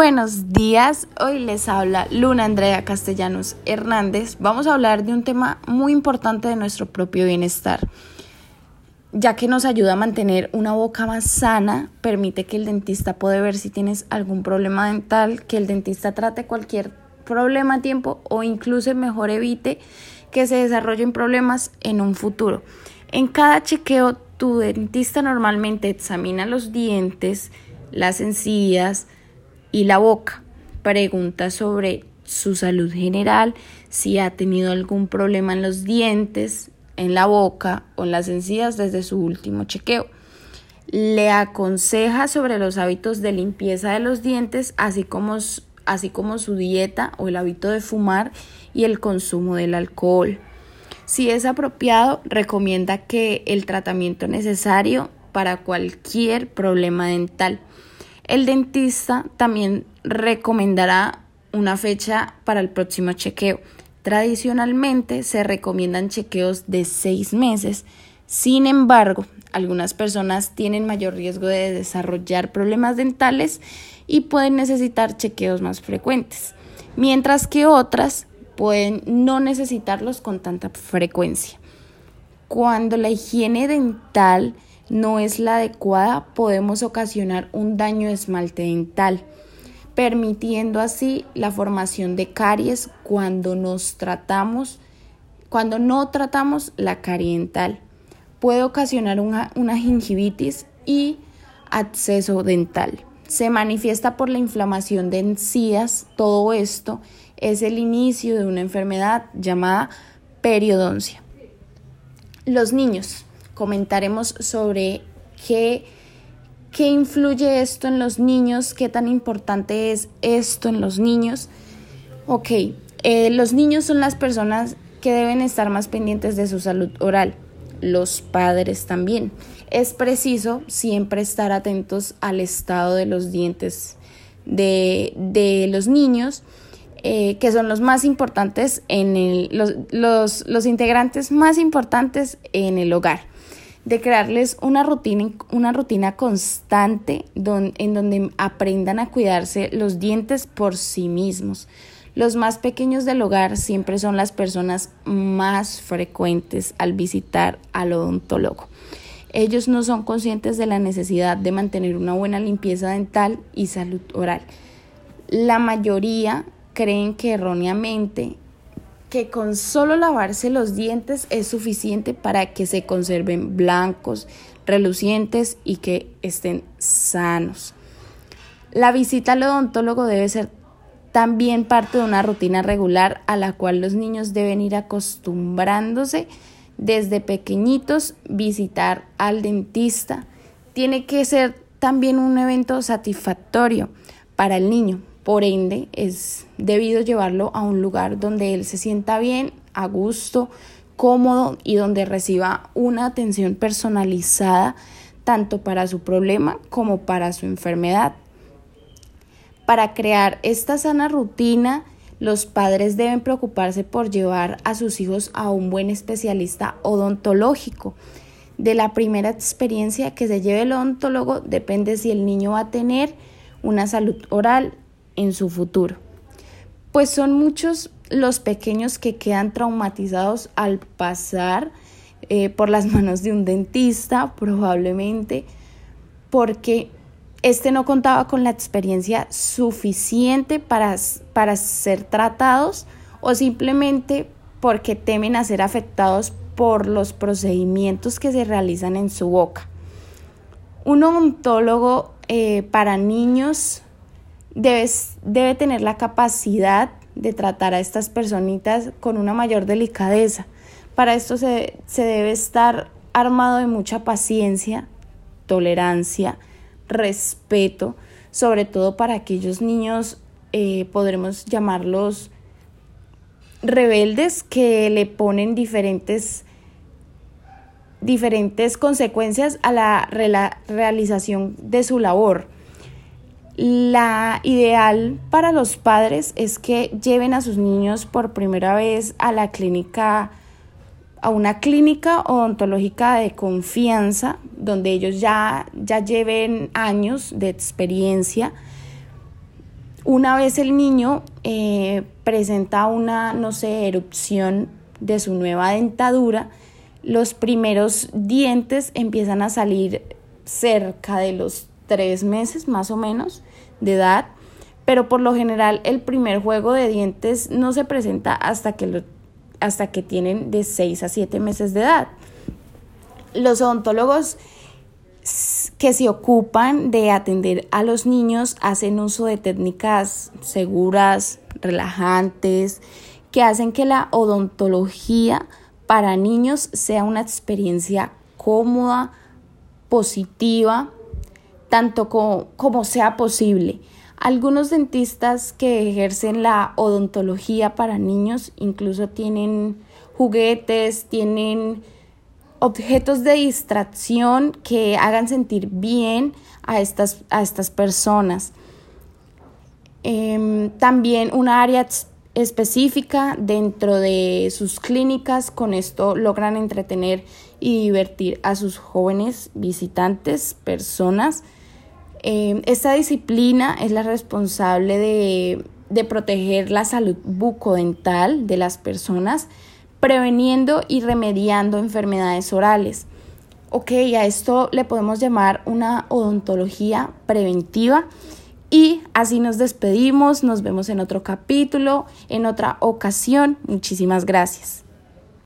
buenos días, hoy les habla Luna Andrea Castellanos Hernández. Vamos a hablar de un tema muy importante de nuestro propio bienestar, ya que nos ayuda a mantener una boca más sana, permite que el dentista pueda ver si tienes algún problema dental, que el dentista trate cualquier problema a tiempo o incluso mejor evite que se desarrollen problemas en un futuro. En cada chequeo, tu dentista normalmente examina los dientes, las encías, y la boca. Pregunta sobre su salud general, si ha tenido algún problema en los dientes, en la boca o en las encías desde su último chequeo. Le aconseja sobre los hábitos de limpieza de los dientes, así como, así como su dieta o el hábito de fumar y el consumo del alcohol. Si es apropiado, recomienda que el tratamiento necesario para cualquier problema dental. El dentista también recomendará una fecha para el próximo chequeo. Tradicionalmente se recomiendan chequeos de seis meses. Sin embargo, algunas personas tienen mayor riesgo de desarrollar problemas dentales y pueden necesitar chequeos más frecuentes, mientras que otras pueden no necesitarlos con tanta frecuencia. Cuando la higiene dental no es la adecuada, podemos ocasionar un daño esmalte dental, permitiendo así la formación de caries cuando nos tratamos, cuando no tratamos la carie dental. Puede ocasionar una, una gingivitis y acceso dental. Se manifiesta por la inflamación de encías. Todo esto es el inicio de una enfermedad llamada periodoncia. Los niños comentaremos sobre qué, qué influye esto en los niños, qué tan importante es esto en los niños. Ok, eh, los niños son las personas que deben estar más pendientes de su salud oral, los padres también. Es preciso siempre estar atentos al estado de los dientes de, de los niños. Eh, que son los más importantes en el, los, los, los integrantes más importantes en el hogar de crearles una rutina, una rutina constante en donde aprendan a cuidarse los dientes por sí mismos. Los más pequeños del hogar siempre son las personas más frecuentes al visitar al odontólogo. Ellos no son conscientes de la necesidad de mantener una buena limpieza dental y salud oral. La mayoría creen que erróneamente que con solo lavarse los dientes es suficiente para que se conserven blancos, relucientes y que estén sanos. La visita al odontólogo debe ser también parte de una rutina regular a la cual los niños deben ir acostumbrándose desde pequeñitos, visitar al dentista. Tiene que ser también un evento satisfactorio para el niño, por ende, es debido llevarlo a un lugar donde él se sienta bien, a gusto, cómodo y donde reciba una atención personalizada tanto para su problema como para su enfermedad. Para crear esta sana rutina, los padres deben preocuparse por llevar a sus hijos a un buen especialista odontológico. De la primera experiencia que se lleve el odontólogo depende si el niño va a tener una salud oral en su futuro. Pues son muchos los pequeños que quedan traumatizados al pasar eh, por las manos de un dentista, probablemente porque este no contaba con la experiencia suficiente para, para ser tratados o simplemente porque temen a ser afectados por los procedimientos que se realizan en su boca. Un odontólogo eh, para niños debe tener la capacidad de tratar a estas personitas con una mayor delicadeza. Para esto se, debe estar armado de mucha paciencia, tolerancia, respeto, sobre todo para aquellos niños, eh, podremos llamarlos rebeldes, que le ponen diferentes, diferentes consecuencias a la realización de su labor. La ideal para los padres es que lleven a sus niños por primera vez a la clínica, a una clínica odontológica de confianza, donde ellos ya, ya lleven años de experiencia. Una vez el niño eh, presenta una, no sé, erupción de su nueva dentadura, los primeros dientes empiezan a salir cerca de los tres meses más o menos de edad, pero por lo general el primer juego de dientes no se presenta hasta que, hasta que tienen de seis a siete meses de edad. Los odontólogos que se ocupan de atender a los niños hacen uso de técnicas seguras, relajantes, que hacen que la odontología para niños sea una experiencia cómoda, positiva, tanto como, sea posible. Algunos dentistas que ejercen la odontología para niños incluso tienen juguetes, tienen objetos de distracción que hagan sentir bien a estas, a estas personas. Em, también una área específica dentro de sus clínicas, con esto logran entretener y divertir a sus jóvenes visitantes, personas. Em, esta disciplina es la responsable de, de proteger la salud bucodental de las personas, preveniendo y remediando enfermedades orales. Ok, a esto le podemos llamar una odontología preventiva y así nos despedimos, nos vemos en otro capítulo, en otra ocasión. Muchísimas gracias.